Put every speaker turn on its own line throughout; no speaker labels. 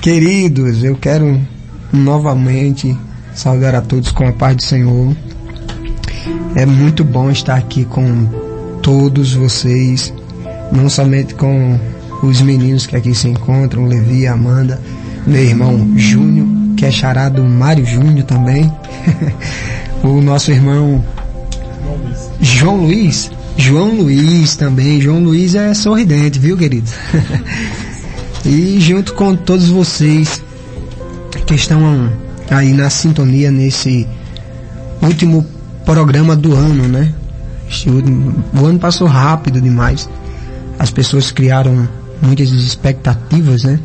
Queridos, eu quero novamente saudar a todos com a paz do Senhor. É muito bom estar aqui com todos vocês, não somente com os meninos que aqui se encontram, Levi Amanda, meu irmão Júnior, que é charado Mário Júnior também, o nosso irmão João Luiz, João Luiz também, João Luiz é sorridente, viu querido? e junto com todos vocês que estão aí na sintonia nesse último programa do ano, né? O ano passou rápido demais. As pessoas criaram muitas expectativas, né?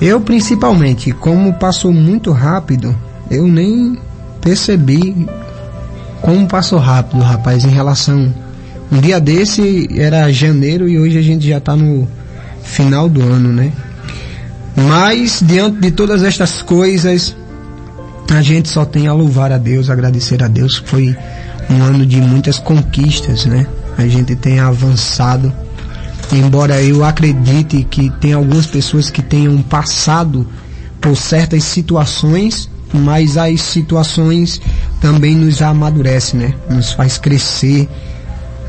Eu principalmente, como passou muito rápido, eu nem percebi como passou rápido, rapaz, em relação. Um dia desse era janeiro e hoje a gente já está no final do ano, né? Mas diante de todas estas coisas, a gente só tem a louvar a Deus, agradecer a Deus. Foi um ano de muitas conquistas, né? A gente tem avançado embora eu acredite que tem algumas pessoas que tenham passado por certas situações, mas as situações também nos amadurecem, né? Nos faz crescer,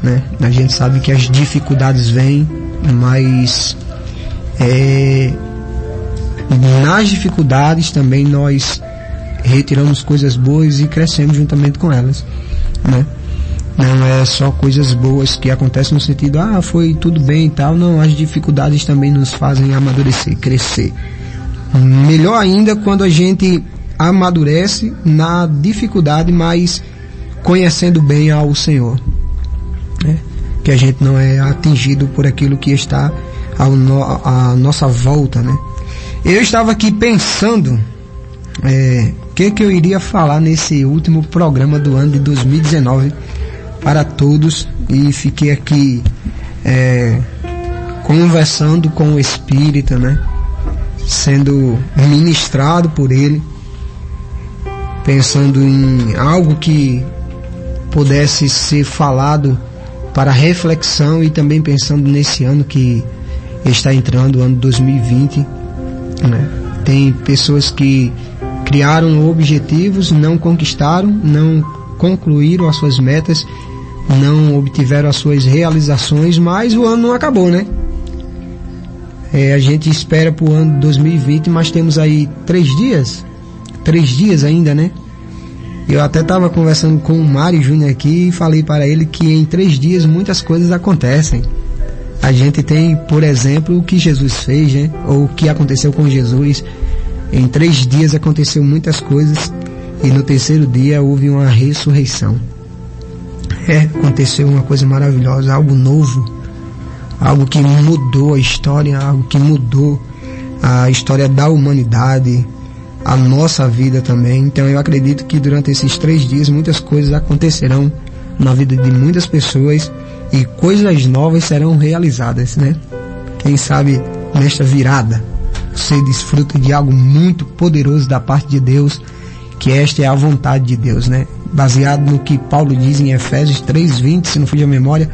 né? A gente sabe que as dificuldades vêm, mas é, nas dificuldades também nós retiramos coisas boas e crescemos juntamente com elas, né? Não é só coisas boas que acontecem no sentido, ah, foi tudo bem e tal. Não, as dificuldades também nos fazem amadurecer, crescer. Melhor ainda quando a gente amadurece na dificuldade, mas conhecendo bem ao Senhor. Né? Que a gente não é atingido por aquilo que está ao no, nossa volta, né? Eu estava aqui pensando é, o que, que eu iria falar nesse último programa do ano de 2019 para todos e fiquei aqui é, conversando com o Espírito, né? Sendo ministrado por ele, pensando em algo que pudesse ser falado para reflexão e também pensando nesse ano que está entrando, o ano 2020. Né? Tem pessoas que criaram objetivos, não conquistaram, não concluíram as suas metas não obtiveram as suas realizações, mas o ano não acabou, né? É, a gente espera para o ano 2020, mas temos aí três dias, três dias ainda, né? Eu até estava conversando com o Mário Júnior aqui e falei para ele que em três dias muitas coisas acontecem. A gente tem, por exemplo, o que Jesus fez, né? Ou o que aconteceu com Jesus. Em três dias aconteceu muitas coisas e no terceiro dia houve uma ressurreição é, aconteceu uma coisa maravilhosa, algo novo, algo que mudou a história, algo que mudou a história da humanidade, a nossa vida também. Então eu acredito que durante esses três dias muitas coisas acontecerão na vida de muitas pessoas e coisas novas serão realizadas, né? Quem sabe nesta virada você desfruta de algo muito poderoso da parte de Deus, que esta é a vontade de Deus, né? baseado no que Paulo diz em Efésios 3:20, se não fui a memória,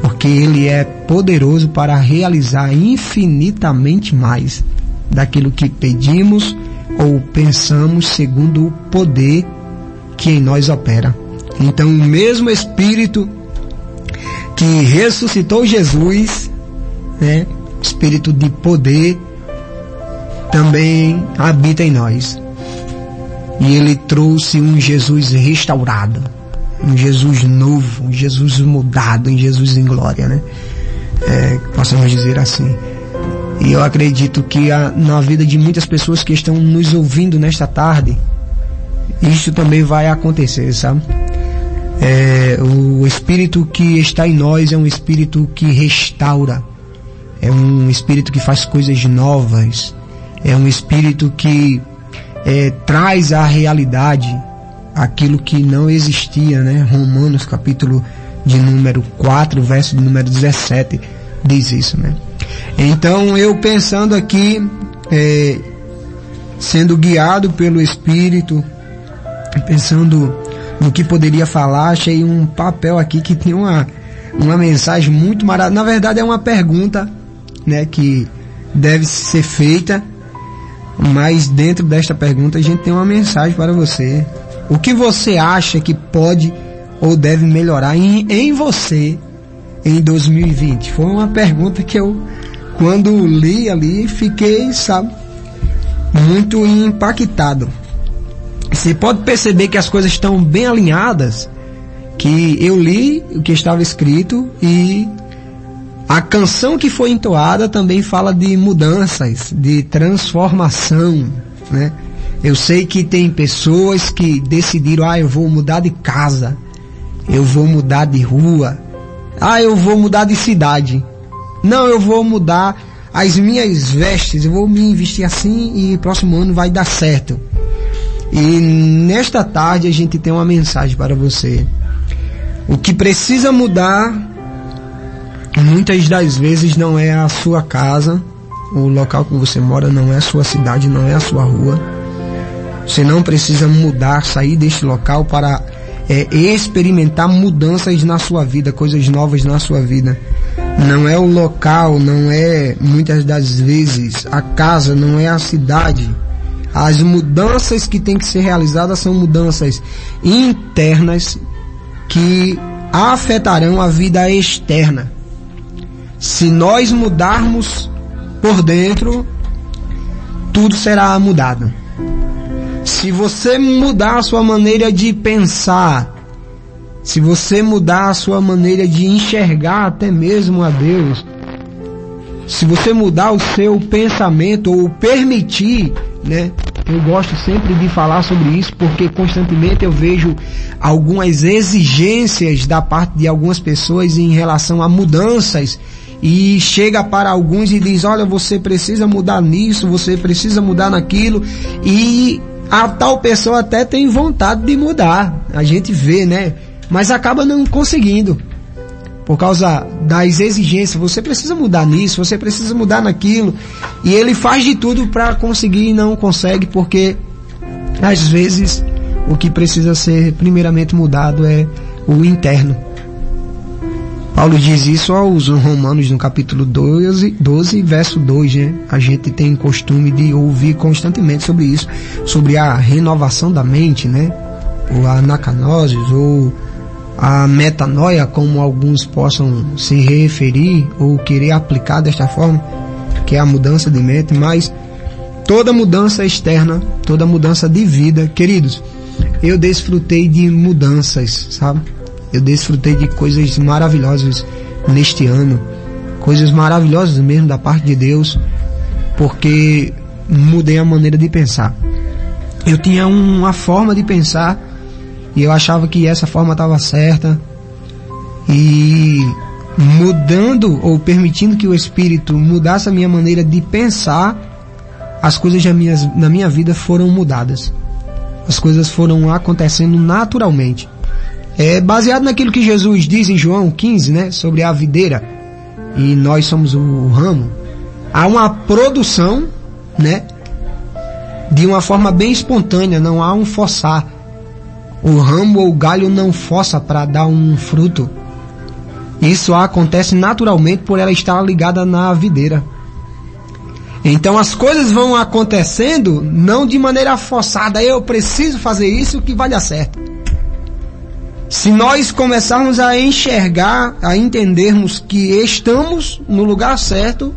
porque ele é poderoso para realizar infinitamente mais daquilo que pedimos ou pensamos segundo o poder que em nós opera. Então, o mesmo Espírito que ressuscitou Jesus, né, Espírito de poder, também habita em nós. E ele trouxe um Jesus restaurado, um Jesus novo, um Jesus mudado, um Jesus em glória, né? É, possamos dizer assim. E eu acredito que a, na vida de muitas pessoas que estão nos ouvindo nesta tarde, isso também vai acontecer, sabe? É, o Espírito que está em nós é um Espírito que restaura, é um Espírito que faz coisas novas, é um Espírito que é, traz à realidade aquilo que não existia, né? Romanos capítulo de número 4, verso de número 17 diz isso, né? Então eu pensando aqui, é, sendo guiado pelo Espírito, pensando no que poderia falar, achei um papel aqui que tem uma, uma mensagem muito maravilhosa. Na verdade é uma pergunta, né, que deve ser feita Mas dentro desta pergunta a gente tem uma mensagem para você. O que você acha que pode ou deve melhorar em, em você em 2020? Foi uma pergunta que eu, quando li ali, fiquei, sabe, muito impactado. Você pode perceber que as coisas estão bem alinhadas, que eu li o que estava escrito e a canção que foi entoada também fala de mudanças, de transformação, né? Eu sei que tem pessoas que decidiram, ah, eu vou mudar de casa, eu vou mudar de rua, ah, eu vou mudar de cidade. Não, eu vou mudar as minhas vestes, eu vou me vestir assim e próximo ano vai dar certo. E nesta tarde a gente tem uma mensagem para você. O que precisa mudar muitas das vezes não é a sua casa, o local que você mora não é a sua cidade, não é a sua rua. Você não precisa mudar, sair deste local para é, experimentar mudanças na sua vida, coisas novas na sua vida. Não é o local, não é muitas das vezes a casa, não é a cidade. As mudanças que têm que ser realizadas são mudanças internas que afetarão a vida externa. Se nós mudarmos por dentro, tudo será mudado. Se você mudar a sua maneira de pensar, se você mudar a sua maneira de enxergar até mesmo a Deus, se você mudar o seu pensamento ou permitir, né? Eu gosto sempre de falar sobre isso porque constantemente eu vejo algumas exigências da parte de algumas pessoas em relação a mudanças e chega para alguns e diz, olha, você precisa mudar nisso, você precisa mudar naquilo e a tal pessoa até tem vontade de mudar. A gente vê, né? Mas acaba não conseguindo. Por causa das exigências, você precisa mudar nisso, você precisa mudar naquilo. E ele faz de tudo para conseguir e não consegue, porque às vezes o que precisa ser primeiramente mudado é o interno. Paulo diz isso aos Romanos no capítulo 12, 12 verso 2, né? A gente tem costume de ouvir constantemente sobre isso, sobre a renovação da mente, né? Ou a anacanoses, ou a metanoia, como alguns possam se referir ou querer aplicar desta forma, que é a mudança de mente, mas toda mudança externa, toda mudança de vida, queridos, eu desfrutei de mudanças, sabe? Eu desfrutei de coisas maravilhosas neste ano, coisas maravilhosas mesmo da parte de Deus, porque mudei a maneira de pensar. Eu tinha uma forma de pensar e eu achava que essa forma estava certa e mudando ou permitindo que o Espírito mudasse a minha maneira de pensar, as coisas na minha, na minha vida foram mudadas. As coisas foram acontecendo naturalmente. É baseado naquilo que Jesus diz em João 15, né, sobre a videira, e nós somos o ramo. Há uma produção, né, de uma forma bem espontânea, não há um forçar. O ramo ou galho não força para dar um fruto. Isso acontece naturalmente por ela estar ligada na videira. Então as coisas vão acontecendo não de maneira forçada. Eu preciso fazer isso que vai dar certo. Se nós começarmos a enxergar, a entendermos que estamos no lugar certo,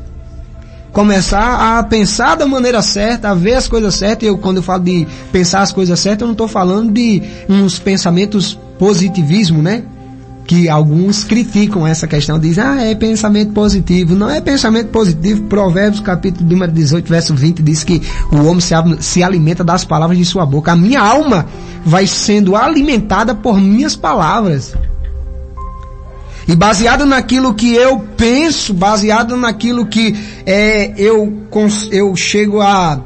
começar a pensar da maneira certa, a ver as coisas certas, eu quando eu falo de pensar as coisas certas, eu não estou falando de uns pensamentos positivismo, né? que alguns criticam essa questão, dizem, ah, é pensamento positivo. Não é pensamento positivo. Provérbios capítulo número 18, verso 20 diz que o homem se, se alimenta das palavras de sua boca. A minha alma vai sendo alimentada por minhas palavras. E baseado naquilo que eu penso, baseado naquilo que é, eu, eu chego a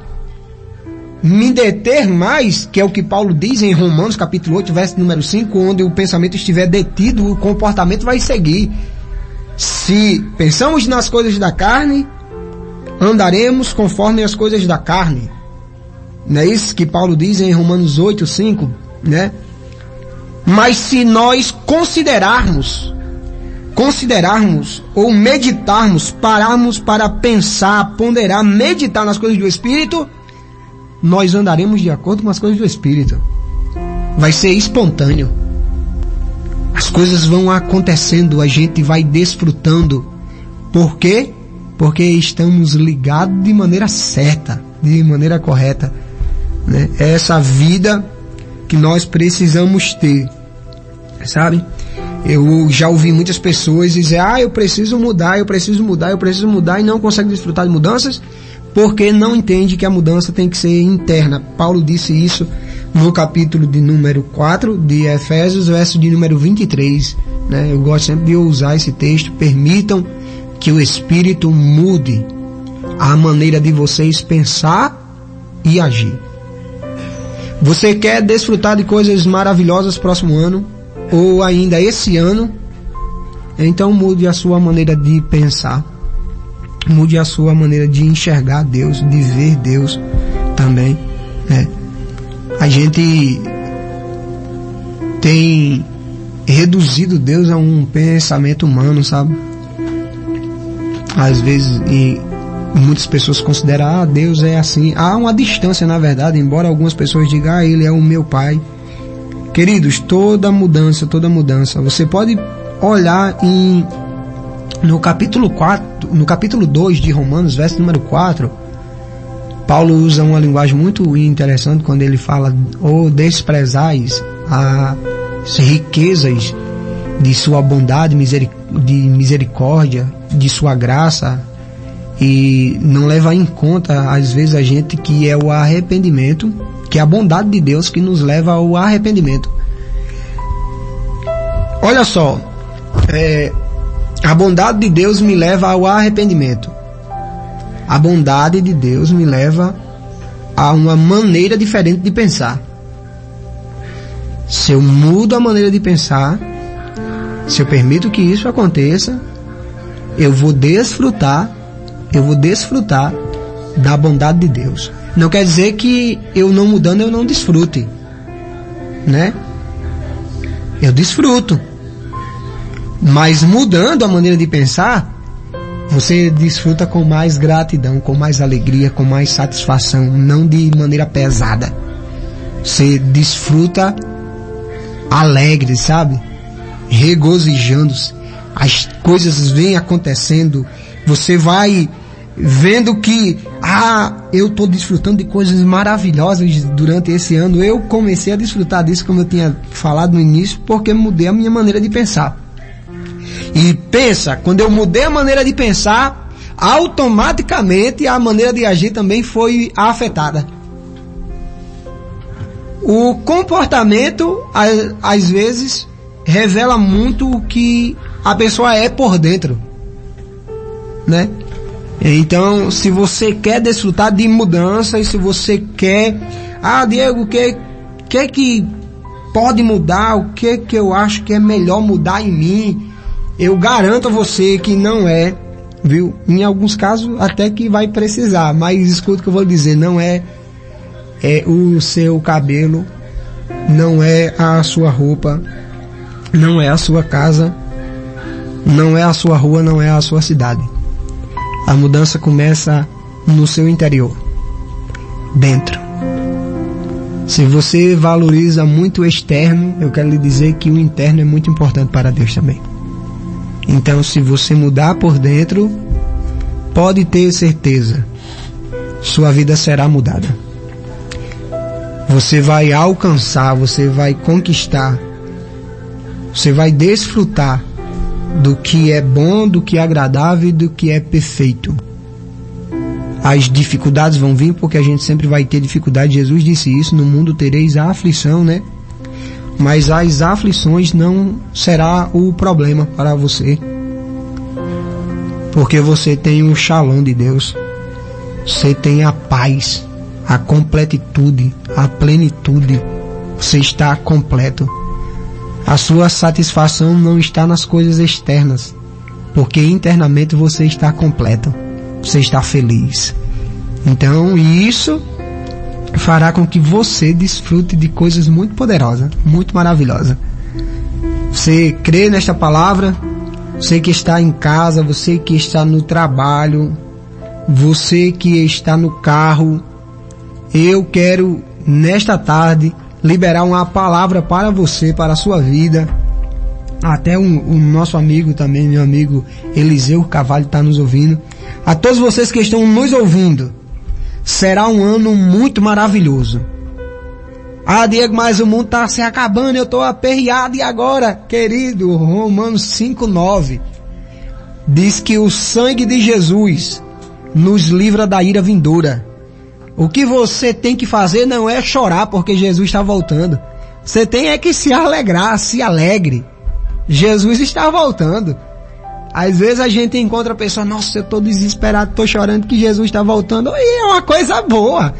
me deter mais, que é o que Paulo diz em Romanos capítulo 8, verso número 5, onde o pensamento estiver detido, o comportamento vai seguir. Se pensamos nas coisas da carne, andaremos conforme as coisas da carne. Não é isso que Paulo diz em Romanos 8, 5, né? Mas se nós considerarmos, considerarmos ou meditarmos, pararmos para pensar, ponderar, meditar nas coisas do Espírito, nós andaremos de acordo com as coisas do Espírito. Vai ser espontâneo. As coisas vão acontecendo, a gente vai desfrutando. Por quê? Porque estamos ligados de maneira certa, de maneira correta. Né? É essa vida que nós precisamos ter. Sabe? Eu já ouvi muitas pessoas dizer, ah, eu preciso mudar, eu preciso mudar, eu preciso mudar e não consegue desfrutar de mudanças porque não entende que a mudança tem que ser interna. Paulo disse isso no capítulo de número 4 de Efésios, verso de número 23. Né? Eu gosto sempre de usar esse texto. Permitam que o Espírito mude a maneira de vocês pensar e agir. Você quer desfrutar de coisas maravilhosas próximo ano? Ou ainda esse ano? Então mude a sua maneira de pensar. Mude a sua maneira de enxergar Deus, de ver Deus também. Né? A gente tem reduzido Deus a um pensamento humano, sabe? Às vezes, e muitas pessoas consideram, ah, Deus é assim. Há uma distância, na verdade, embora algumas pessoas digam, ah, Ele é o meu Pai. Queridos, toda mudança, toda mudança, você pode olhar em no capítulo 4, no capítulo 2 de Romanos, verso número 4, Paulo usa uma linguagem muito interessante quando ele fala ou oh, desprezais as riquezas de sua bondade, de misericórdia, de sua graça e não leva em conta às vezes a gente que é o arrependimento, que é a bondade de Deus que nos leva ao arrependimento. Olha só, é, a bondade de Deus me leva ao arrependimento. A bondade de Deus me leva a uma maneira diferente de pensar. Se eu mudo a maneira de pensar, se eu permito que isso aconteça, eu vou desfrutar, eu vou desfrutar da bondade de Deus. Não quer dizer que eu não mudando eu não desfrute, né? Eu desfruto. Mas mudando a maneira de pensar, você desfruta com mais gratidão, com mais alegria, com mais satisfação, não de maneira pesada. Você desfruta alegre, sabe? Regozijando-se. As coisas vêm acontecendo. Você vai vendo que, ah, eu estou desfrutando de coisas maravilhosas durante esse ano. Eu comecei a desfrutar disso, como eu tinha falado no início, porque mudei a minha maneira de pensar. E pensa, quando eu mudei a maneira de pensar, automaticamente a maneira de agir também foi afetada. O comportamento, às vezes, revela muito o que a pessoa é por dentro. Né? Então, se você quer desfrutar de mudança e se você quer, ah, Diego, o que, que que pode mudar? O que que eu acho que é melhor mudar em mim? eu garanto a você que não é, viu? Em alguns casos até que vai precisar, mas escuta o que eu vou dizer, não é, é o seu cabelo, não é a sua roupa, não é a sua casa, não é a sua rua, não é a sua cidade. A mudança começa no seu interior, dentro. Se você valoriza muito o externo, eu quero lhe dizer que o interno é muito importante para Deus também. Então, se você mudar por dentro, pode ter certeza, sua vida será mudada. Você vai alcançar, você vai conquistar, você vai desfrutar do que é bom, do que é agradável e do que é perfeito. As dificuldades vão vir porque a gente sempre vai ter dificuldade. Jesus disse isso, no mundo tereis a aflição, né? mas as aflições não será o problema para você. Porque você tem o shalom de Deus. Você tem a paz, a completitude, a plenitude. Você está completo. A sua satisfação não está nas coisas externas, porque internamente você está completo. Você está feliz. Então, isso fará com que você desfrute de coisas muito poderosas, muito maravilhosas. Você crê nesta palavra? Você que está em casa, você que está no trabalho, você que está no carro, eu quero nesta tarde liberar uma palavra para você, para a sua vida. Até o um, um nosso amigo também, meu amigo Eliseu Cavalho está nos ouvindo. A todos vocês que estão nos ouvindo, será um ano muito maravilhoso. Ah, Diego, mas o mundo está se acabando, eu estou aperreado e agora, querido, Romanos 5,9 diz que o sangue de Jesus nos livra da ira vindoura. O que você tem que fazer não é chorar porque Jesus está voltando. Você tem é que se alegrar, se alegre. Jesus está voltando. Às vezes a gente encontra a pessoa, nossa, eu estou desesperado, estou chorando que Jesus está voltando. E é uma coisa boa.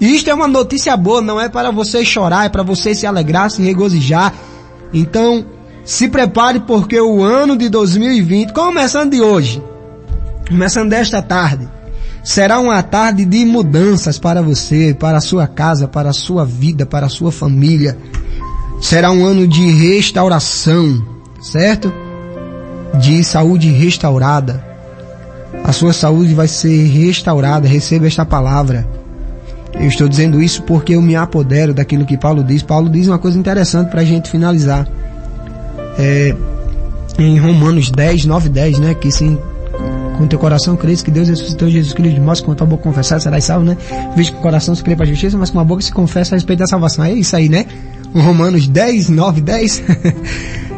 Isto é uma notícia boa, não é para você chorar, é para você se alegrar, se regozijar. Então, se prepare porque o ano de 2020, começando de hoje, começando desta tarde, Será uma tarde de mudanças para você, para a sua casa, para a sua vida, para a sua família. Será um ano de restauração, certo? De saúde restaurada. A sua saúde vai ser restaurada, receba esta palavra. Eu estou dizendo isso porque eu me apodero daquilo que Paulo diz. Paulo diz uma coisa interessante para a gente finalizar. É, em Romanos 10, 9 10, né? Que se com teu coração crês que Deus ressuscitou Jesus Cristo de morte, com a tua boca confessar, serás salvo, né? Veja que o coração se crê para a justiça, mas com a boca se confessa a respeito da salvação. É isso aí, né? Romanos 10, 9, 10.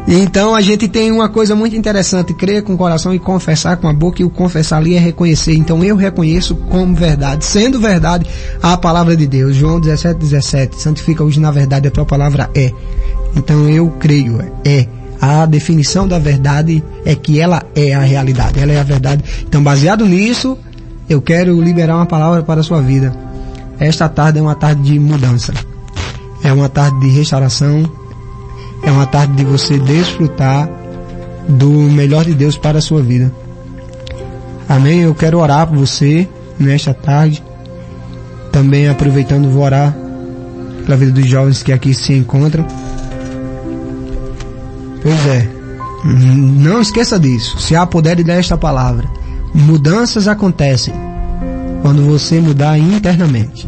então a gente tem uma coisa muito interessante, crer com o coração e confessar com a boca, e o confessar ali é reconhecer. Então eu reconheço como verdade, sendo verdade a palavra de Deus. João 17, 17. Santifica hoje na verdade, a tua palavra é. Então eu creio, é a definição da verdade é que ela é a realidade, ela é a verdade. Então, baseado nisso, eu quero liberar uma palavra para a sua vida. Esta tarde é uma tarde de mudança. É uma tarde de restauração. É uma tarde de você desfrutar do melhor de Deus para a sua vida. Amém? Eu quero orar por você nesta tarde. Também aproveitando, vou orar pela vida dos jovens que aqui se encontram. Pois é. Não esqueça disso. Se há poder desta palavra, mudanças acontecem quando você mudar internamente.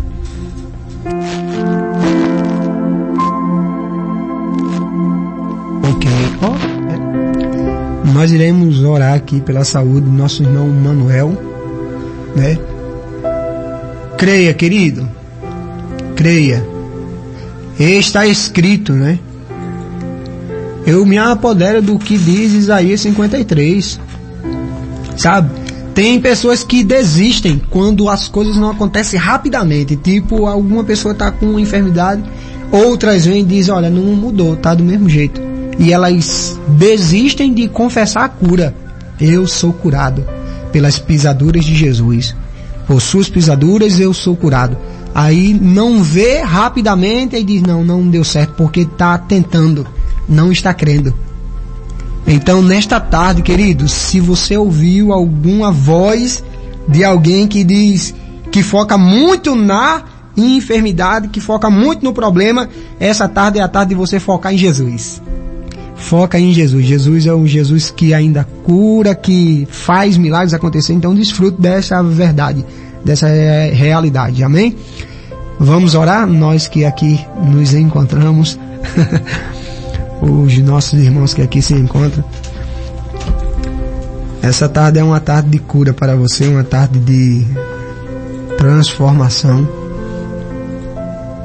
Ok. Oh, Nós iremos orar aqui pela saúde do nosso irmão Manuel, né? Creia, querido. Creia. Está escrito, né? Eu me apodero do que diz Isaías 53. Sabe? Tem pessoas que desistem quando as coisas não acontecem rapidamente. Tipo, alguma pessoa está com uma enfermidade, outras vêm e dizem, olha, não mudou, tá do mesmo jeito. E elas desistem de confessar a cura. Eu sou curado pelas pisaduras de Jesus. Por suas pisaduras eu sou curado. Aí não vê rapidamente e diz, não, não deu certo, porque está tentando não está crendo. Então, nesta tarde, queridos, se você ouviu alguma voz de alguém que diz que foca muito na enfermidade, que foca muito no problema, essa tarde é a tarde de você focar em Jesus. Foca em Jesus. Jesus é o Jesus que ainda cura, que faz milagres acontecer. Então, desfrute dessa verdade, dessa realidade. Amém? Vamos orar, nós que aqui nos encontramos. os nossos irmãos que aqui se encontram. Essa tarde é uma tarde de cura para você, uma tarde de transformação.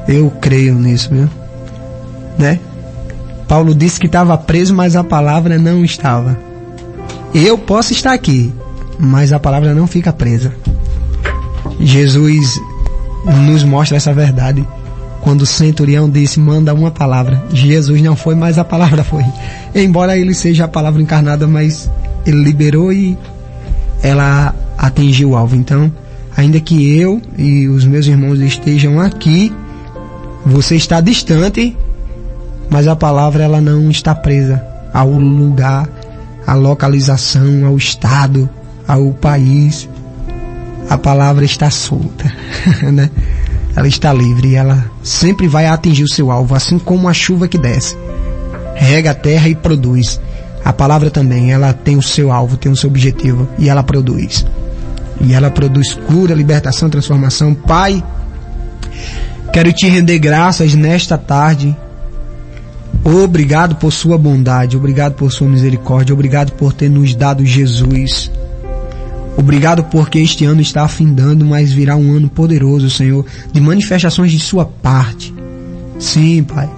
Eu creio nisso, viu? Né? Paulo disse que estava preso, mas a palavra não estava. Eu posso estar aqui, mas a palavra não fica presa. Jesus nos mostra essa verdade quando o centurião disse, manda uma palavra. Jesus não foi, mas a palavra foi. Embora ele seja a palavra encarnada, mas ele liberou e ela atingiu o alvo. Então, ainda que eu e os meus irmãos estejam aqui, você está distante, mas a palavra ela não está presa ao lugar, à localização, ao estado, ao país. A palavra está solta, né? Ela está livre e ela sempre vai atingir o seu alvo, assim como a chuva que desce. Rega a terra e produz. A palavra também, ela tem o seu alvo, tem o seu objetivo e ela produz. E ela produz cura, libertação, transformação. Pai, Quero te render graças nesta tarde. Obrigado por sua bondade, obrigado por sua misericórdia, obrigado por ter nos dado Jesus. Obrigado porque este ano está afindando, mas virá um ano poderoso, Senhor, de manifestações de sua parte. Sim, Pai.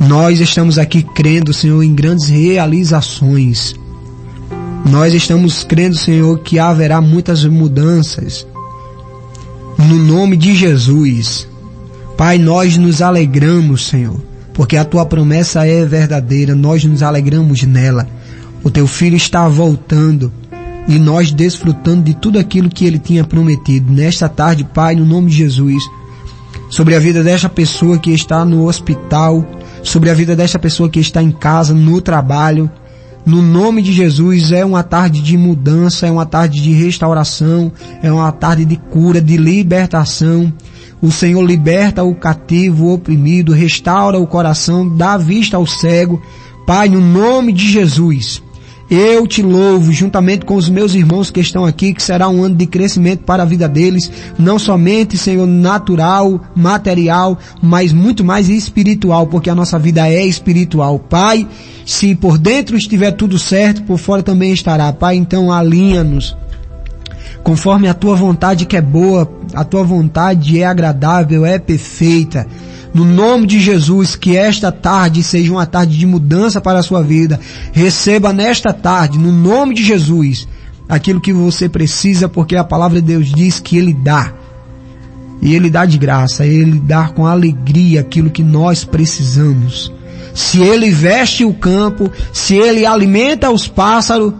Nós estamos aqui crendo, Senhor, em grandes realizações. Nós estamos crendo, Senhor, que haverá muitas mudanças. No nome de Jesus. Pai, nós nos alegramos, Senhor, porque a tua promessa é verdadeira, nós nos alegramos nela. O teu filho está voltando e nós desfrutando de tudo aquilo que ele tinha prometido. Nesta tarde, Pai, no nome de Jesus, sobre a vida desta pessoa que está no hospital, sobre a vida desta pessoa que está em casa, no trabalho, no nome de Jesus, é uma tarde de mudança, é uma tarde de restauração, é uma tarde de cura, de libertação. O Senhor liberta o cativo, o oprimido, restaura o coração, dá vista ao cego. Pai, no nome de Jesus, eu te louvo juntamente com os meus irmãos que estão aqui, que será um ano de crescimento para a vida deles, não somente, Senhor, natural, material, mas muito mais espiritual, porque a nossa vida é espiritual. Pai, se por dentro estiver tudo certo, por fora também estará. Pai, então alinha-nos conforme a tua vontade que é boa, a tua vontade é agradável, é perfeita. No nome de Jesus, que esta tarde seja uma tarde de mudança para a sua vida. Receba nesta tarde, no nome de Jesus, aquilo que você precisa, porque a palavra de Deus diz que Ele dá. E Ele dá de graça, Ele dá com alegria aquilo que nós precisamos. Se Ele veste o campo, se Ele alimenta os pássaros,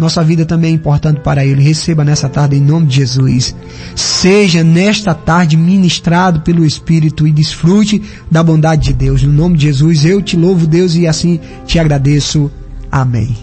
nossa vida também é importante para Ele. Receba nessa tarde em nome de Jesus. Seja nesta tarde ministrado pelo Espírito e desfrute da bondade de Deus. No nome de Jesus eu te louvo, Deus, e assim te agradeço. Amém.